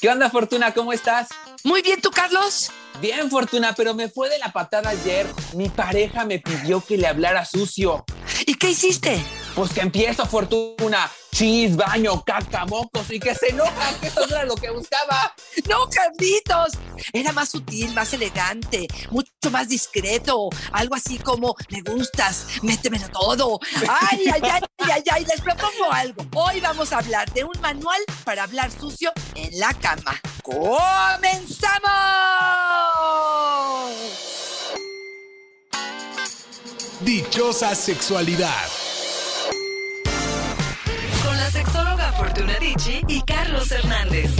¿Qué onda, Fortuna? ¿Cómo estás? Muy bien, ¿tú, Carlos? Bien, Fortuna, pero me fue de la patada ayer. Mi pareja me pidió que le hablara sucio. ¿Y qué hiciste? Pues que empiezo, Fortuna. Chis, baño, caca, mocos y que se enoja, que eso no era lo que buscaba. No, Carlitos. Era más sutil, más elegante, mucho más discreto. Algo así como, me gustas, métemelo todo. Ay, ay, ay, ay, ay, les propongo algo. Hoy vamos a hablar de un manual para hablar sucio en la cama. ¡Comenzamos! Dichosa sexualidad. Fortuna Dicci y Carlos Hernández.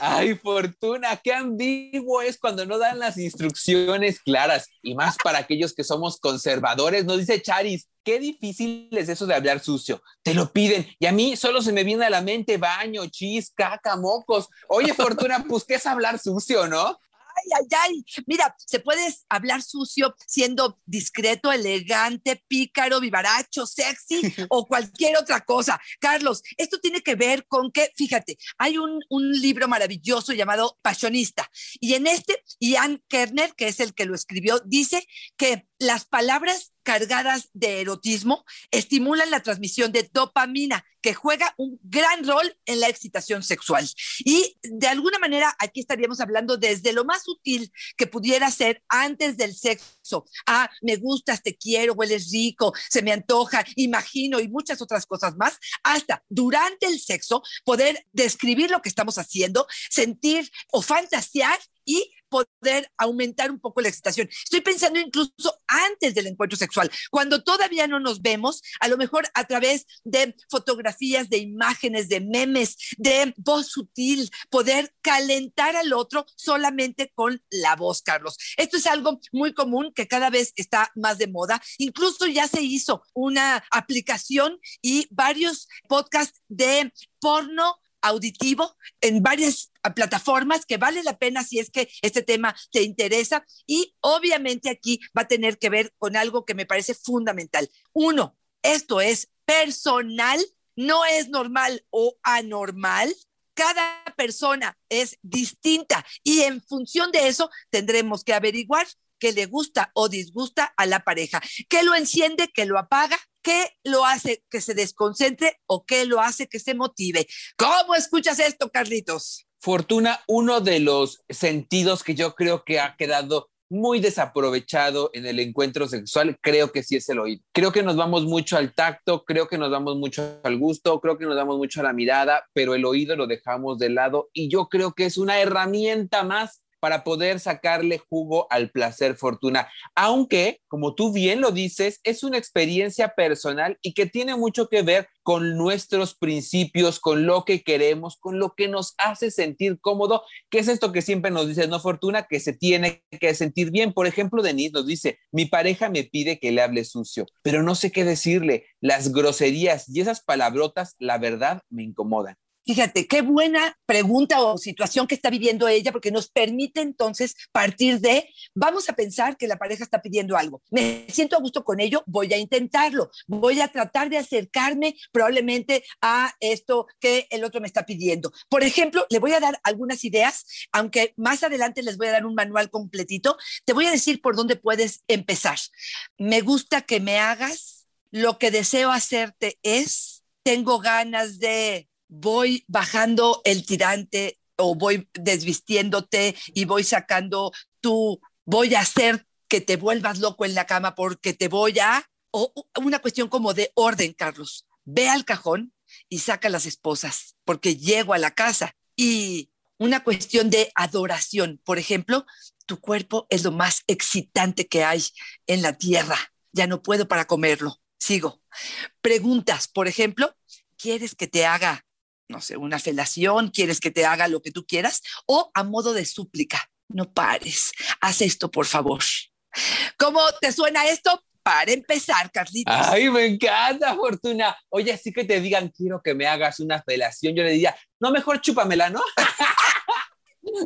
Ay, Fortuna, qué ambiguo es cuando no dan las instrucciones claras. Y más para aquellos que somos conservadores, nos dice Charis, qué difícil es eso de hablar sucio. Te lo piden. Y a mí solo se me viene a la mente baño, chis, caca, mocos. Oye, Fortuna, pues qué es hablar sucio, ¿no? Ay, ay, ay. Mira, se puede hablar sucio siendo discreto, elegante, pícaro, vivaracho, sexy o cualquier otra cosa. Carlos, esto tiene que ver con que, fíjate, hay un, un libro maravilloso llamado Pasionista y en este, Ian Kerner, que es el que lo escribió, dice que las palabras cargadas de erotismo estimulan la transmisión de dopamina, que juega un gran rol en la excitación sexual. Y de alguna manera aquí estaríamos hablando desde lo más sutil que pudiera ser antes del sexo. Ah, me gustas, te quiero, hueles rico, se me antoja, imagino y muchas otras cosas más, hasta durante el sexo poder describir lo que estamos haciendo, sentir o fantasear y poder aumentar un poco la excitación. Estoy pensando incluso antes del encuentro sexual, cuando todavía no nos vemos, a lo mejor a través de fotografías, de imágenes, de memes, de voz sutil, poder calentar al otro solamente con la voz, Carlos. Esto es algo muy común que cada vez está más de moda. Incluso ya se hizo una aplicación y varios podcasts de porno auditivo en varias plataformas que vale la pena si es que este tema te interesa y obviamente aquí va a tener que ver con algo que me parece fundamental. Uno, esto es personal, no es normal o anormal. Cada persona es distinta y en función de eso tendremos que averiguar qué le gusta o disgusta a la pareja, qué lo enciende, qué lo apaga, qué lo hace que se desconcentre o qué lo hace que se motive. ¿Cómo escuchas esto, Carlitos? Fortuna, uno de los sentidos que yo creo que ha quedado muy desaprovechado en el encuentro sexual, creo que sí es el oído. Creo que nos vamos mucho al tacto, creo que nos vamos mucho al gusto, creo que nos damos mucho a la mirada, pero el oído lo dejamos de lado y yo creo que es una herramienta más para poder sacarle jugo al placer fortuna, aunque, como tú bien lo dices, es una experiencia personal y que tiene mucho que ver con nuestros principios, con lo que queremos, con lo que nos hace sentir cómodo, que es esto que siempre nos dice, no fortuna, que se tiene que sentir bien. Por ejemplo, Denise nos dice, mi pareja me pide que le hable sucio, pero no sé qué decirle. Las groserías y esas palabrotas, la verdad, me incomodan. Fíjate, qué buena pregunta o situación que está viviendo ella, porque nos permite entonces partir de, vamos a pensar que la pareja está pidiendo algo. Me siento a gusto con ello, voy a intentarlo, voy a tratar de acercarme probablemente a esto que el otro me está pidiendo. Por ejemplo, le voy a dar algunas ideas, aunque más adelante les voy a dar un manual completito. Te voy a decir por dónde puedes empezar. Me gusta que me hagas, lo que deseo hacerte es, tengo ganas de voy bajando el tirante o voy desvistiéndote y voy sacando tu, voy a hacer que te vuelvas loco en la cama porque te voy a, o una cuestión como de orden, Carlos. Ve al cajón y saca las esposas porque llego a la casa y una cuestión de adoración. Por ejemplo, tu cuerpo es lo más excitante que hay en la tierra. Ya no puedo para comerlo Sigo. Preguntas, por ejemplo, ¿quieres que te haga, no sé, una felación? ¿Quieres que te haga lo que tú quieras? O a modo de súplica, no pares, haz esto, por favor. ¿Cómo te suena esto? Para empezar, Carlitos. Ay, me encanta, Fortuna. Oye, así que te digan, quiero que me hagas una felación. Yo le diría, no, mejor chúpamela, ¿no?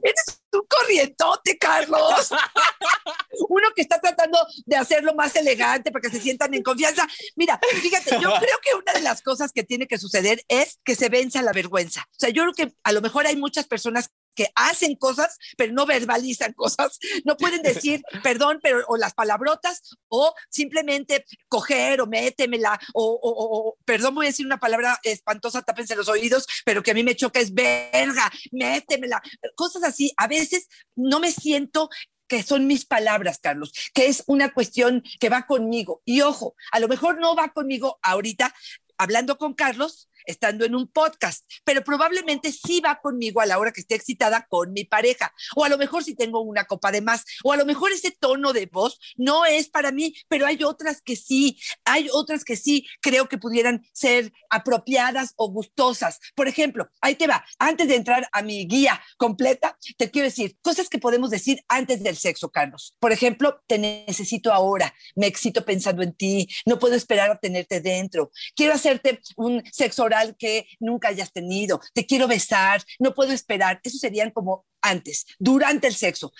Eres un corrientote, Carlos. Uno que está tratando de hacerlo más elegante para que se sientan en confianza. Mira, fíjate, yo creo que una de las cosas que tiene que suceder es que se vence la vergüenza. O sea, yo creo que a lo mejor hay muchas personas que hacen cosas, pero no verbalizan cosas, no pueden decir perdón, pero o las palabrotas, o simplemente coger o métemela, o, o, o, perdón, voy a decir una palabra espantosa, tápense los oídos, pero que a mí me choca es verga, métemela, cosas así. A veces no me siento que son mis palabras, Carlos, que es una cuestión que va conmigo. Y ojo, a lo mejor no va conmigo ahorita, hablando con Carlos, estando en un podcast, pero probablemente sí va conmigo a la hora que esté excitada con mi pareja, o a lo mejor si tengo una copa de más, o a lo mejor ese tono de voz no es para mí, pero hay otras que sí, hay otras que sí creo que pudieran ser apropiadas o gustosas. Por ejemplo, ahí te va, antes de entrar a mi guía completa, te quiero decir cosas que podemos decir antes del sexo, Carlos. Por ejemplo, te necesito ahora, me excito pensando en ti, no puedo esperar a tenerte dentro, quiero hacerte un sexo que nunca hayas tenido, te quiero besar, no puedo esperar. Eso serían como antes, durante el sexo.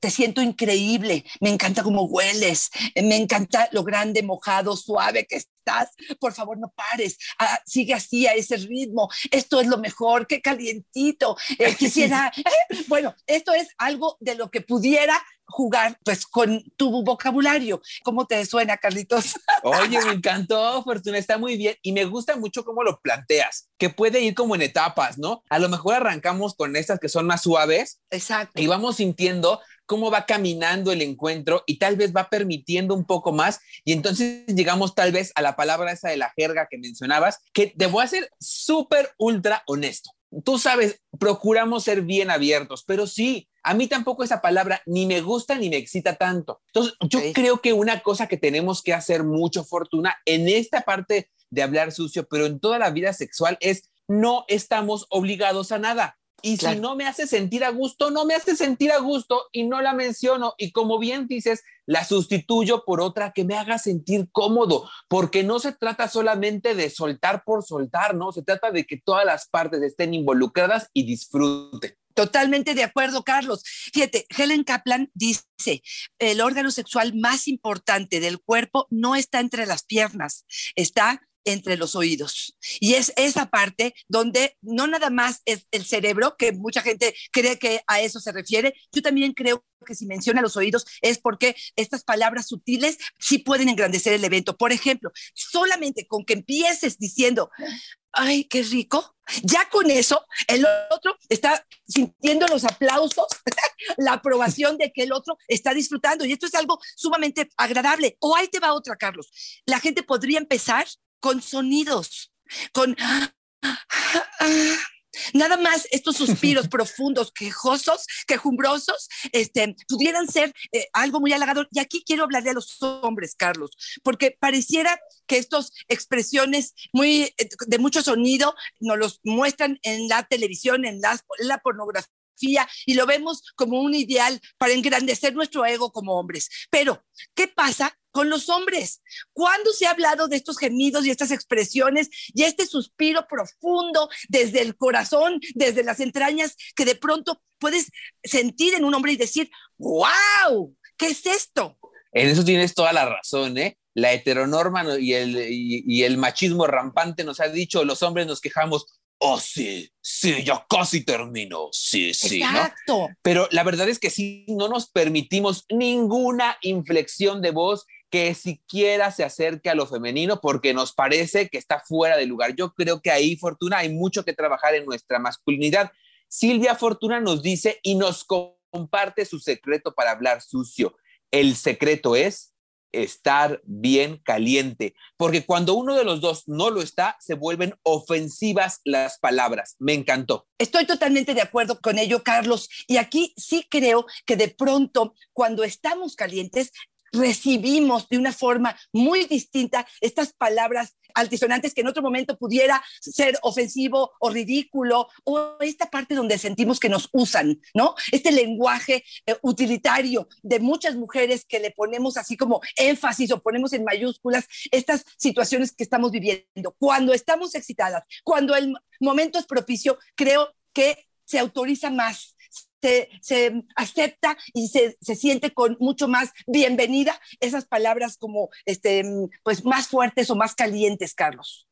Te siento increíble, me encanta cómo hueles, me encanta lo grande, mojado, suave que estás. Por favor, no pares, ah, sigue así a ese ritmo. Esto es lo mejor, qué calientito. Eh, quisiera, bueno, esto es algo de lo que pudiera jugar pues con tu vocabulario. ¿Cómo te suena, Carlitos? Oye, me encantó, Fortuna, está muy bien y me gusta mucho cómo lo planteas, que puede ir como en etapas, ¿no? A lo mejor arrancamos con estas que son más suaves. Exacto. Y vamos sintiendo cómo va caminando el encuentro y tal vez va permitiendo un poco más y entonces llegamos tal vez a la palabra esa de la jerga que mencionabas, que te voy a ser súper ultra honesto. Tú sabes, procuramos ser bien abiertos, pero sí, a mí tampoco esa palabra ni me gusta ni me excita tanto. Entonces, yo creo que una cosa que tenemos que hacer mucho, Fortuna, en esta parte de hablar sucio, pero en toda la vida sexual es no estamos obligados a nada. Y si no me hace sentir a gusto, no me hace sentir a gusto y no la menciono. Y como bien dices, la sustituyo por otra que me haga sentir cómodo, porque no se trata solamente de soltar por soltar, ¿no? Se trata de que todas las partes estén involucradas y disfruten. Totalmente de acuerdo, Carlos. Fíjate, Helen Kaplan dice, el órgano sexual más importante del cuerpo no está entre las piernas, está entre los oídos. Y es esa parte donde no nada más es el cerebro, que mucha gente cree que a eso se refiere, yo también creo que si menciona los oídos es porque estas palabras sutiles sí pueden engrandecer el evento. Por ejemplo, solamente con que empieces diciendo, ay, qué rico, ya con eso el otro está sintiendo los aplausos, la aprobación de que el otro está disfrutando. Y esto es algo sumamente agradable. O ahí te va otra, Carlos. La gente podría empezar con sonidos, con... Nada más estos suspiros profundos, quejosos, quejumbrosos, este, pudieran ser eh, algo muy halagador. Y aquí quiero hablar de los hombres, Carlos, porque pareciera que estas expresiones muy, eh, de mucho sonido nos los muestran en la televisión, en, la pornografía y lo vemos como un ideal para engrandecer nuestro ego como hombres. Pero, ¿qué pasa con los hombres. ¿Cuándo se ha hablado de estos gemidos y estas expresiones y este suspiro profundo desde el corazón, desde las entrañas, que de pronto puedes sentir en un hombre y decir, wow, ¿qué es esto? En eso tienes toda la razón, ¿eh? La heteronorma y el, y, el machismo rampante nos ha dicho, los hombres nos quejamos, oh sí, sí, ya casi termino, sí, sí. Exacto. Pero la verdad es que sí, no nos permitimos ninguna inflexión de voz que siquiera se acerque a lo femenino porque nos parece que está fuera de lugar. Yo creo que ahí, Fortuna, hay mucho que trabajar en nuestra masculinidad. Silvia Fortuna nos dice y nos comparte su secreto para hablar sucio. El secreto es estar bien caliente, porque cuando uno de los dos no lo está, se vuelven ofensivas las palabras. Me encantó. Estoy totalmente de acuerdo con ello, Carlos. Y aquí sí creo que de pronto, cuando estamos calientes, recibimos de una forma muy distinta estas palabras altisonantes que en otro momento pudiera ser ofensivo o ridículo, o esta parte donde sentimos que nos usan, ¿no? Este lenguaje eh, utilitario de muchas mujeres que le ponemos así como énfasis o ponemos en mayúsculas estas situaciones que estamos viviendo. Cuando estamos excitadas, cuando el momento es propicio, creo que se autoriza más se, acepta y se, siente con mucho más bienvenida esas palabras como este, pues más fuertes o más calientes, Carlos.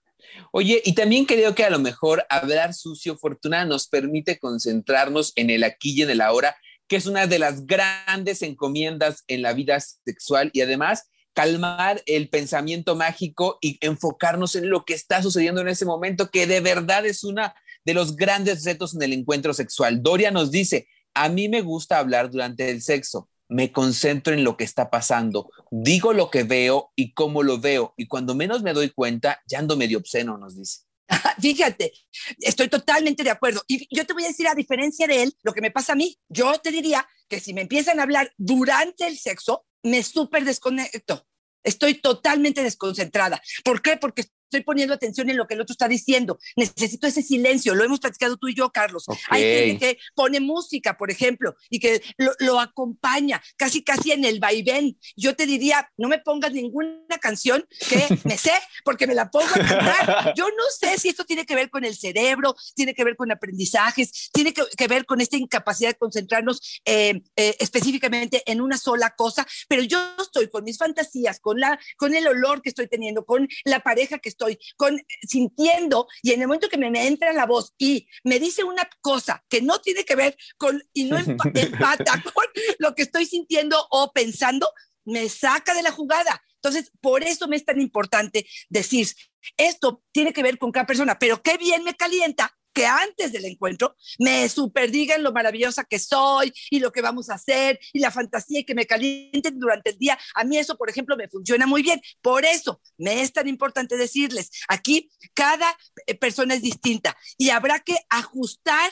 Oye, y también creo que a lo mejor hablar sucio, Fortuna, nos permite concentrarnos en el aquí y en el ahora, que es una de las grandes encomiendas en la vida sexual y además calmar el pensamiento mágico y enfocarnos en lo que está sucediendo en ese momento, que de verdad es una de los grandes retos en el encuentro sexual. Doria nos dice, a mí me gusta hablar durante el sexo. Me concentro en lo que está pasando, digo lo que veo y cómo lo veo, y cuando menos me doy cuenta, ya ando medio obsceno, nos dice. Fíjate, estoy totalmente de acuerdo. Y yo te voy a decir, a diferencia de él, lo que me pasa a mí. Yo te diría que si me empiezan a hablar durante el sexo, me súper desconecto. Estoy totalmente desconcentrada. ¿Por qué? Porque estoy poniendo atención en lo que el otro está diciendo. Necesito ese silencio. Lo hemos platicado tú y yo, Carlos. Hay gente que pone música, por ejemplo, y que lo, acompaña casi, casi en el vaivén. Yo te diría, no me pongas ninguna canción que me sé, porque me la pongo a cantar. Yo no sé si esto tiene que ver con el cerebro, tiene que ver con aprendizajes, tiene que, ver con esta incapacidad de concentrarnos eh, eh, específicamente en una sola cosa, pero yo estoy con mis fantasías, con, la, con el olor que estoy teniendo, con la pareja que estoy con, sintiendo y en el momento que me, me entra la voz y me dice una cosa que no tiene que ver con y no empata con lo que estoy sintiendo o pensando, me saca de la jugada. Entonces, por eso me es tan importante decir, esto tiene que ver con cada persona, pero qué bien me calienta que antes del encuentro me superdigan lo maravillosa que soy y lo que vamos a hacer y la fantasía y que me calienten durante el día. A mí eso, por ejemplo, me funciona muy bien. Por eso me es tan importante decirles, aquí cada eh, persona es distinta y habrá que ajustar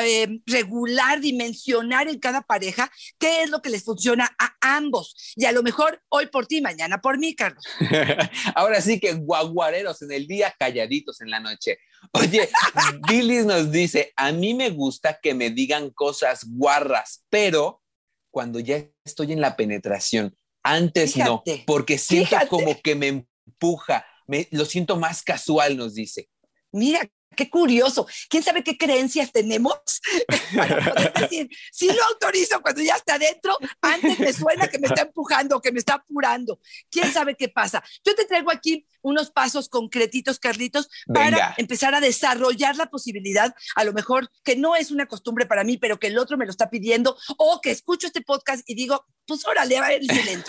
eh, regular, dimensionar en cada pareja qué es lo que les funciona a ambos. Y a lo mejor hoy por ti, mañana por mí, Carlos. Ahora sí que guaguareros en el día, calladitos en la noche. Oye, Billy nos dice, a mí me gusta que me digan cosas guarras, pero cuando ya estoy en la penetración, antes no, porque siento como que me empuja, me, lo siento más casual, nos dice. Mira, Qué curioso. ¿Quién sabe qué creencias tenemos para poder decir, sí lo autorizo cuando ya está adentro, antes me suena que me está empujando, que me está apurando. ¿Quién sabe qué pasa? Yo te traigo aquí unos pasos concretitos, Carlitos, para empezar a desarrollar la posibilidad, a lo mejor que no es una costumbre para mí, pero que el otro me lo está pidiendo, o que escucho este podcast y digo, pues órale, a ver si.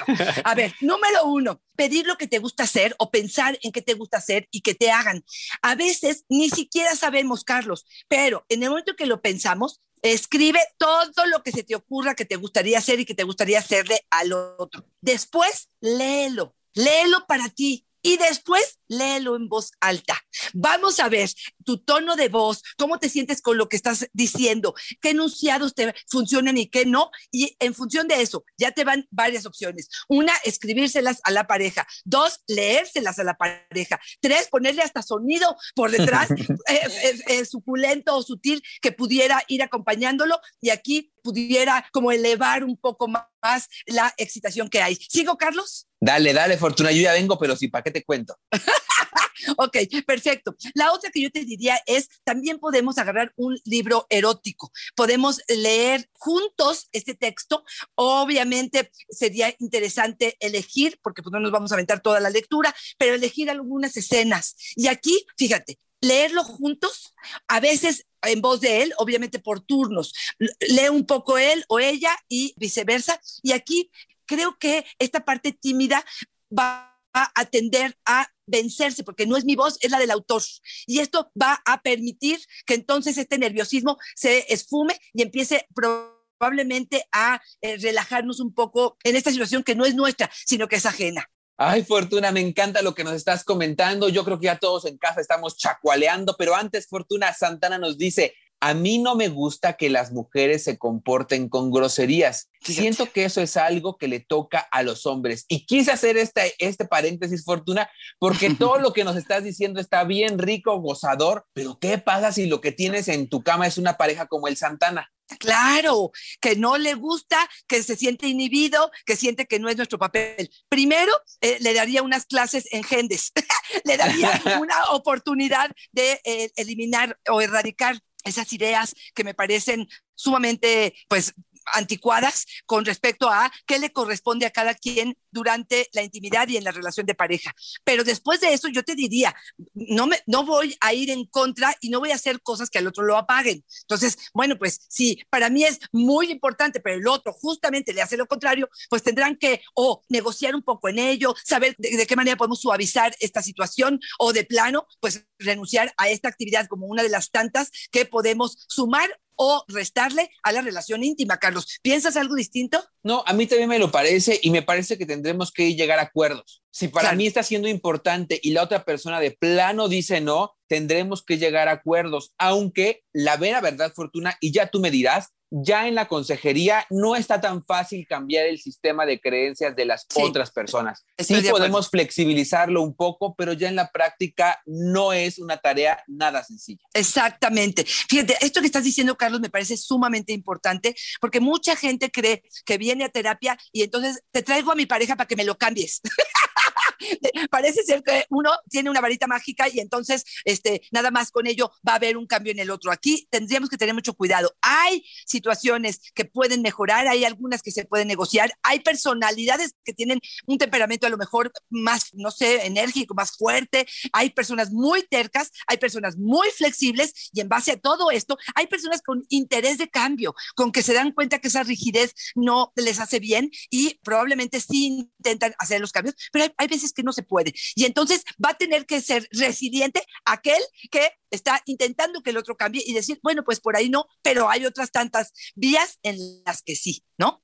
A ver, número uno, pedir lo que te gusta hacer o pensar en qué te gusta hacer y que te hagan. A veces ni siquiera sabemos, Carlos, pero en el momento que lo pensamos, Escribe todo lo que se te ocurra que te gustaría hacer y que te gustaría hacerle al otro. Después, léelo. Léelo para ti y después léelo en voz alta. Vamos a ver tu tono de voz, cómo te sientes con lo que estás diciendo, qué enunciados te funcionan y qué no. Y en función de eso, ya te van varias opciones. Una, escribírselas a la pareja. Dos, leérselas a la pareja. Tres, ponerle hasta sonido por detrás, eh, eh, eh, suculento o sutil, que pudiera ir acompañándolo. Y aquí pudiera como elevar un poco más la excitación que hay. ¿Sigo, Carlos? Dale, dale, Fortuna, yo ya vengo, pero sí, ¿para qué te cuento? ok, perfecto. La otra que yo te diría es, también podemos agarrar un libro erótico, podemos leer juntos este texto. Obviamente sería interesante elegir, porque pues no nos vamos a aventar toda la lectura, pero elegir algunas escenas. Y aquí, fíjate, leerlo juntos, a veces en voz de él, obviamente por turnos. Lee un poco él o ella y viceversa. Y aquí creo que esta parte tímida va a tender a vencerse, porque no es mi voz, es la del autor. Y esto va a permitir que entonces este nerviosismo se esfume y empiece probablemente a eh, relajarnos un poco en esta situación que no es nuestra, sino que es ajena. Ay, Fortuna, me encanta lo que nos estás comentando. Yo creo que ya todos en casa estamos chacualeando, pero antes, Fortuna Santana nos dice, a mí no me gusta que las mujeres se comporten con groserías. Siento que eso es algo que le toca a los hombres. Y quise hacer este, este paréntesis, Fortuna, porque todo lo que nos estás diciendo está bien rico, gozador, pero ¿qué pasa si lo que tienes en tu cama es una pareja como el Santana? Claro, que no le gusta, que se siente inhibido, que siente que no es nuestro papel. Primero, eh, le daría unas clases en Gendes, le daría una oportunidad de eh, eliminar o erradicar esas ideas que me parecen sumamente, pues, anticuadas con respecto a qué le corresponde a cada quien durante la intimidad y en la relación de pareja. Pero después de eso yo te diría, no, me, no voy a ir en contra y no voy a hacer cosas que al otro lo apaguen. Entonces, bueno, pues si para mí es muy importante, pero el otro justamente le hace lo contrario, pues tendrán que o negociar un poco en ello, saber de qué manera podemos suavizar esta situación o de plano, pues renunciar a esta actividad como una de las tantas que podemos sumar o restarle a la relación íntima, Carlos. ¿Piensas algo distinto? No, a mí también me lo parece y me parece que tendremos que llegar a acuerdos. Si para Claro. mí está siendo importante y la otra persona de plano dice no, tendremos que llegar a acuerdos, aunque la vera verdad, Fortuna, y ya tú me dirás, ya en la consejería no está tan fácil cambiar el sistema de creencias de las Sí. otras personas. Sí podemos flexibilizarlo un poco, pero ya en la práctica no es una tarea nada sencilla. Exactamente. Fíjate, esto que estás diciendo, Carlos, me parece sumamente importante porque mucha gente cree que viene a terapia y entonces te traigo a mi pareja para que me lo cambies. Parece ser que uno tiene una varita mágica y entonces este, nada más con ello va a haber un cambio en el otro. Aquí tendríamos que tener mucho cuidado. Hay situaciones que pueden mejorar, hay algunas que se pueden negociar, hay personalidades que tienen un temperamento a lo mejor más, no sé, enérgico, más fuerte, hay personas muy tercas, hay personas muy flexibles y en base a todo esto, hay personas con interés de cambio, con que se dan cuenta que esa rigidez no les hace bien y probablemente sí intentan hacer los cambios, pero hay, hay veces que no se puede. Y entonces va a tener que ser resiliente aquel que está intentando que el otro cambie y decir, bueno, pues por ahí no, pero hay otras tantas vías en las que sí, ¿no?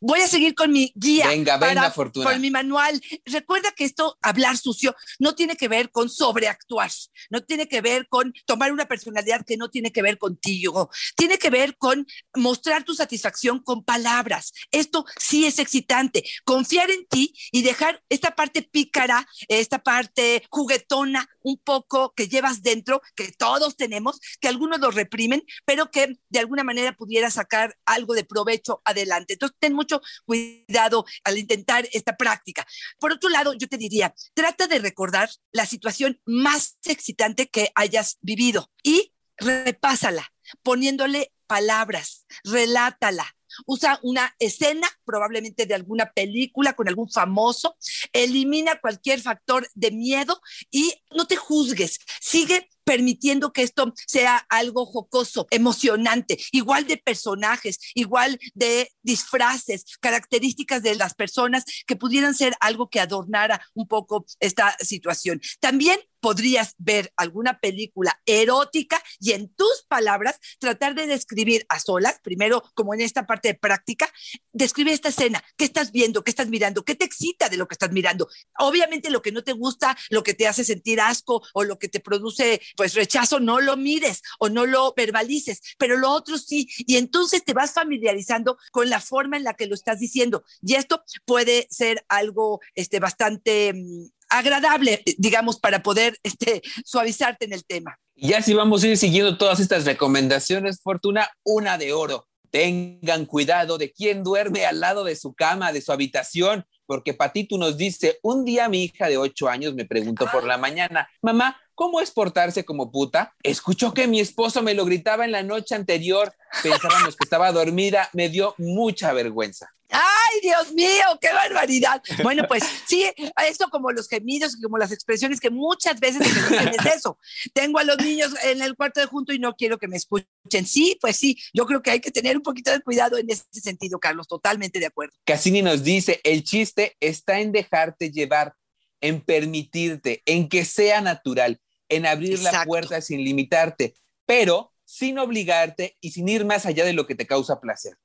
Voy a seguir con mi guía. Venga, venga, para- Fortuna. Con mi manual. Recuerda que esto, hablar sucio, no tiene que ver con sobreactuar, no tiene que ver con tomar una personalidad que no tiene que ver contigo, tiene que ver con mostrar tu satisfacción con palabras. Esto sí es excitante. Confiar en ti y dejar esta parte pícara, esta parte juguetona, un poco que llevas dentro, que todos tenemos, que algunos lo reprimen, pero que de alguna manera pudiera sacar algo de provecho adelante. Entonces, ten mucho cuidado al intentar esta práctica. Por otro lado, yo te diría, trata de recordar la situación más excitante que hayas vivido y repásala, poniéndole palabras, relátala. Usa una escena, probablemente de alguna película con algún famoso, elimina cualquier factor de miedo y no te juzgues. Sigue permitiendo que esto sea algo jocoso, emocionante, igual de personajes, igual de disfraces, características de las personas que pudieran ser algo que adornara un poco esta situación. También podrías ver alguna película erótica y en tus palabras tratar de describir a solas, primero como en esta parte de práctica, describe esta escena, qué estás viendo, qué estás mirando, qué te excita de lo que estás mirando. Obviamente lo que no te gusta, lo que te hace sentir asco o lo que te produce pues rechazo, no lo mires o no lo verbalices, pero lo otro sí. Y entonces te vas familiarizando con la forma en la que lo estás diciendo. Y esto puede ser algo este, bastante mm, agradable, digamos, para poder este, suavizarte en el tema. Y ya si vamos a ir siguiendo todas estas recomendaciones, Fortuna, una de oro. Tengan cuidado de quién duerme al lado de su cama, de su habitación, porque Patito nos dice, un día mi hija de ocho años me preguntó por la mañana, mamá, ¿cómo es portarse como puta? Escuchó que mi esposo me lo gritaba en la noche anterior, pensábamos que estaba dormida, me dio mucha vergüenza. ¡Ay, Dios mío! ¡Qué barbaridad! Bueno, pues sí, eso como los gemidos como las expresiones que muchas veces se me dicen es eso. Tengo a los niños en el cuarto de junto y no quiero que me escuchen. Sí, pues sí, yo creo que hay que tener un poquito de cuidado en ese sentido, Carlos, totalmente de acuerdo. Cassini nos dice, el chiste está en dejarte llevar, en permitirte, en que sea natural, en abrir la Exacto. puerta sin limitarte, pero sin obligarte y sin ir más allá de lo que te causa placer.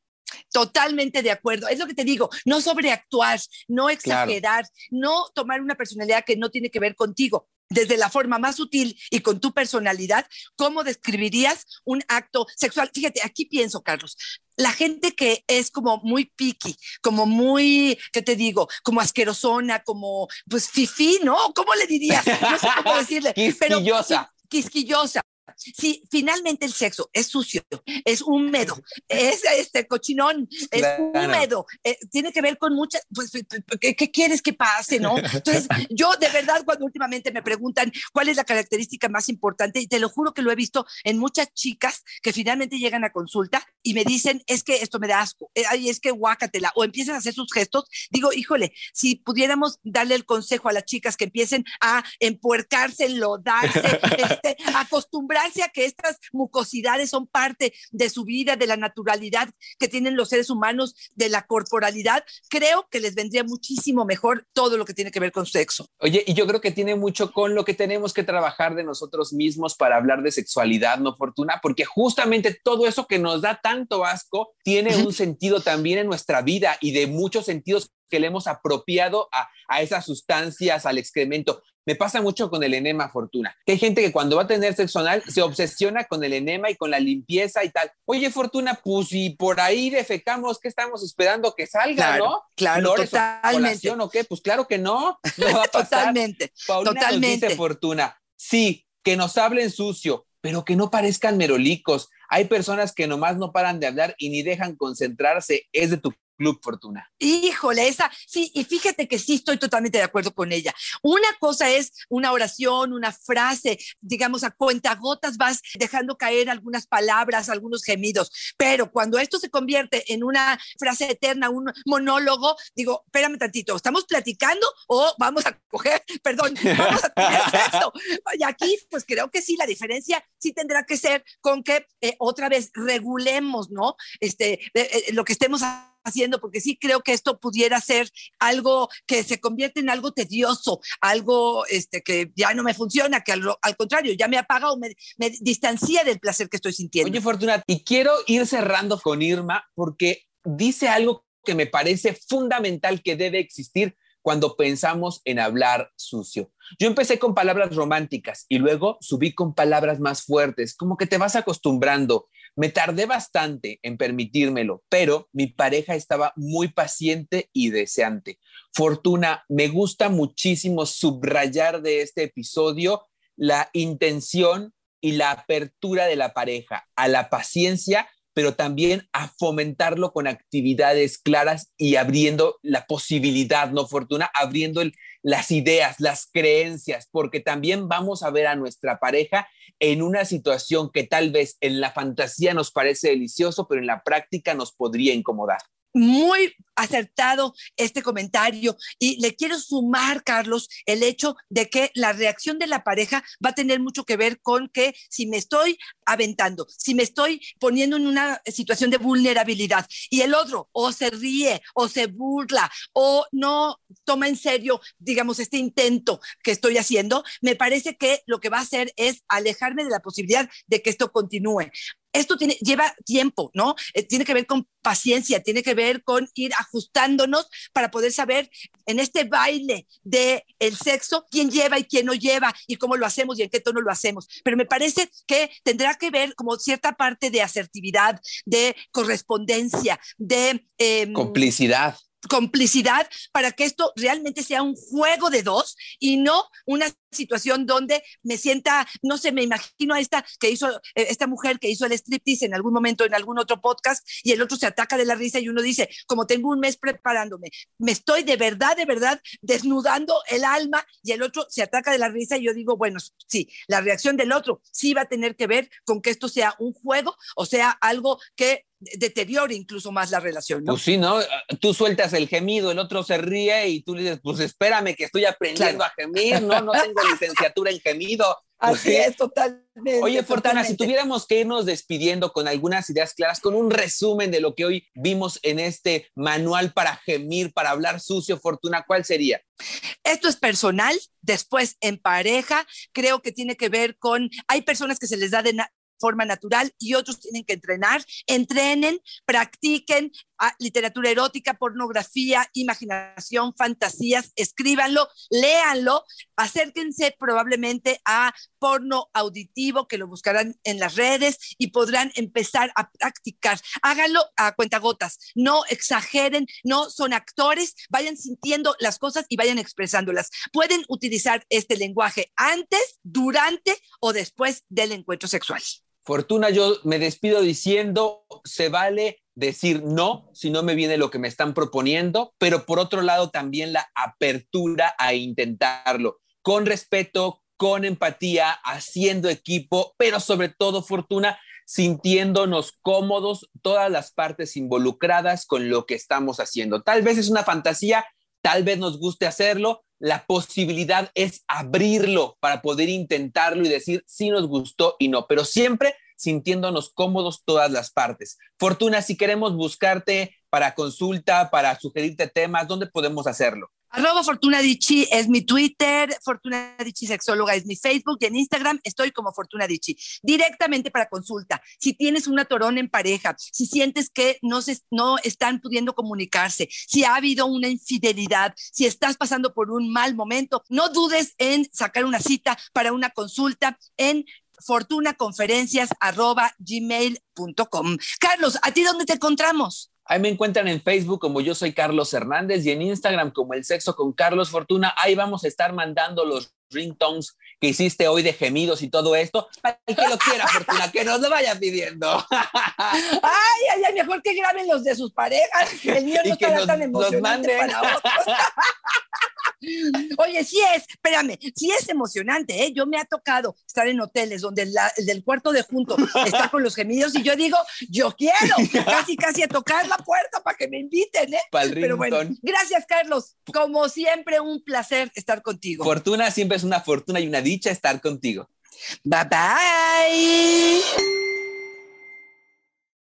Totalmente de acuerdo. Es lo que te digo, no sobreactuar, no exagerar, no tomar una personalidad que no tiene que ver contigo desde la forma más sutil y con tu personalidad, ¿cómo describirías un acto sexual? Fíjate, aquí pienso, Carlos, la gente que es como muy picky, como muy, ¿qué te digo? Como asquerosona, como, pues, fifí, ¿no? ¿Cómo le dirías? No sé cómo decirle. quisquillosa. quisquillosa. Si finalmente el sexo es sucio, es húmedo, es este cochinón, es húmedo, eh, tiene que ver con muchas, pues, ¿qué, ¿qué, quieres que pase, no? Entonces, yo de verdad cuando últimamente me preguntan cuál es la característica más importante, y te lo juro que lo he visto en muchas chicas que finalmente llegan a consulta y me dicen, es que esto me da asco, eh, ay, es que guácatela, o empiezan a hacer sus gestos, digo, híjole, si pudiéramos darle el consejo a las chicas que empiecen a empuercarse, enlodarse, este, acostumbrarse que estas mucosidades son parte de su vida, de la naturalidad que tienen los seres humanos, de la corporalidad, creo que les vendría muchísimo mejor todo lo que tiene que ver con sexo. Oye, y yo creo que tiene mucho con lo que tenemos que trabajar de nosotros mismos para hablar de sexualidad, ¿no, Fortuna? Porque justamente todo eso que nos da tanto asco tiene un sentido también en nuestra vida y de muchos sentidos que le hemos apropiado a, a, esas sustancias, al excremento. Me pasa mucho con el enema, Fortuna. Que hay gente que cuando va a tener sexo anal se obsesiona con el enema y con la limpieza y tal. Oye, Fortuna, pues si por ahí defecamos, ¿qué estamos esperando que salga, no? Claro, totalmente. ¿O qué? Pues claro que no. No va a pasar. totalmente. Paulina totalmente. Nos dice Fortuna, sí, que nos hablen sucio, pero que no parezcan merolicos. Hay personas que nomás no paran de hablar y ni dejan concentrarse. Es de tu Club Fortuna. Híjole, esa, sí, y fíjate que sí estoy totalmente de acuerdo con ella. Una cosa es una oración, una frase, digamos, a cuentagotas vas dejando caer algunas palabras, algunos gemidos, pero cuando esto se convierte en una frase eterna, un monólogo, digo, espérame tantito, ¿estamos platicando o vamos a coger, perdón, vamos a tener sexo? Y aquí, pues creo que sí, la diferencia sí tendrá que ser con que eh, otra vez regulemos, ¿no? Este, eh, eh, lo que estemos haciendo, porque sí creo que esto pudiera ser algo que se convierte en algo tedioso, algo este, que ya no me funciona, que al, al contrario, ya me apaga o me, me, distancia del placer que estoy sintiendo. Oye, Fortuna, y quiero ir cerrando con Irma porque dice algo que me parece fundamental que debe existir cuando pensamos en hablar sucio. Yo empecé con palabras románticas y luego subí con palabras más fuertes, como que te vas acostumbrando. Me tardé bastante en permitírmelo, pero mi pareja estaba muy paciente y deseante. Fortuna, me gusta muchísimo subrayar de este episodio la intención y la apertura de la pareja a la paciencia pero también a fomentarlo con actividades claras y abriendo la posibilidad, ¿no, Fortuna? Abriendo el, las ideas, las creencias, porque también vamos a ver a nuestra pareja en una situación que tal vez en la fantasía nos parece delicioso, pero en la práctica nos podría incomodar muy acertado este comentario. Y le quiero sumar, Carlos, el hecho de que la reacción de la pareja va a tener mucho que ver con que si me estoy aventando, si me estoy poniendo en una situación de vulnerabilidad y el otro o se ríe o se burla o no toma en serio, digamos, este intento que estoy haciendo, me parece que lo que va a hacer es alejarme de la posibilidad de que esto continúe esto tiene, lleva tiempo, ¿no? Eh, tiene que ver con paciencia, tiene que ver con ir ajustándonos para poder saber en este baile de el sexo quién lleva y quién no lleva y cómo lo hacemos y en qué tono lo hacemos. Pero me parece que tendrá que ver como cierta parte de asertividad, de correspondencia, de eh, complicidad complicidad para que esto realmente sea un juego de dos y no una situación donde me sienta, no sé, me imagino a esta que hizo, eh, esta mujer que hizo el striptease en algún momento en algún otro podcast y el otro se ataca de la risa y uno dice, como tengo un mes preparándome, me estoy de verdad, de verdad desnudando el alma y el otro se ataca de la risa y yo digo, bueno, sí, la reacción del otro sí va a tener que ver con que esto sea un juego o sea algo que deteriore incluso más la relación. ¿no? Pues sí, ¿no? Tú sueltas el gemido, el otro se ríe y tú le dices, pues espérame que estoy aprendiendo claro. a gemir, no, no tengo licenciatura en gemido. Así es, totalmente. Oye, Fortuna, totalmente. si tuviéramos que irnos despidiendo con algunas ideas claras, con un resumen de lo que hoy vimos en este manual para gemir, para hablar sucio, Fortuna, ¿cuál sería? Esto es personal, después en pareja, creo que tiene que ver con, hay personas que se les da de, forma natural y otros tienen que entrenar. Entrenen, practiquen, a literatura erótica, pornografía, imaginación, fantasías, escríbanlo, léanlo, acérquense probablemente a porno auditivo que lo buscarán en las redes y podrán empezar a practicar. Háganlo a cuentagotas, no exageren, no son actores, vayan sintiendo las cosas y vayan expresándolas. Pueden utilizar este lenguaje antes, durante o después del encuentro sexual. Fortuna, yo me despido diciendo, se vale decir no si no me viene lo que me están proponiendo, pero por otro lado también la apertura a intentarlo, con respeto, con empatía, haciendo equipo, pero sobre todo, Fortuna, sintiéndonos cómodos todas las partes involucradas con lo que estamos haciendo. Tal vez es una fantasía, tal vez nos guste hacerlo, la posibilidad es abrirlo para poder intentarlo y decir si nos gustó y no, pero siempre sintiéndonos cómodos todas las partes. Fortuna, si queremos buscarte para consulta, para sugerirte temas, ¿dónde podemos hacerlo? Arroba Fortuna Dichi es mi Twitter, Fortuna Dichi Sexóloga es mi Facebook y en Instagram estoy como Fortuna Dichi. Directamente para consulta. Si tienes una torón en pareja, si sientes que no, se, no están pudiendo comunicarse, si ha habido una infidelidad, si estás pasando por un mal momento, no dudes en sacar una cita para una consulta en fortunaconferencias.gmail.com. Carlos, ¿a ti dónde te encontramos? Ahí me encuentran en Facebook como yo soy Carlos Hernández y en Instagram como El Sexo con Carlos Fortuna. Ahí vamos a estar mandando los ringtones que hiciste hoy de gemidos y todo esto. Para el que lo quiera, Fortuna, que nos lo vaya pidiendo. ay, ay, ay, mejor que graben los de sus parejas. El mío no está tan emocionante para otros. Oye, sí es, espérame, sí es emocionante, ¿eh? Yo me ha tocado estar en hoteles donde el, del cuarto de junto está con los gemidos y yo digo, yo quiero, casi, casi a tocar la puerta para que me inviten, ¿eh? Pero bueno, gracias, Carlos. Como siempre, un placer estar contigo. Fortuna siempre es una fortuna y una dicha estar contigo. Bye bye.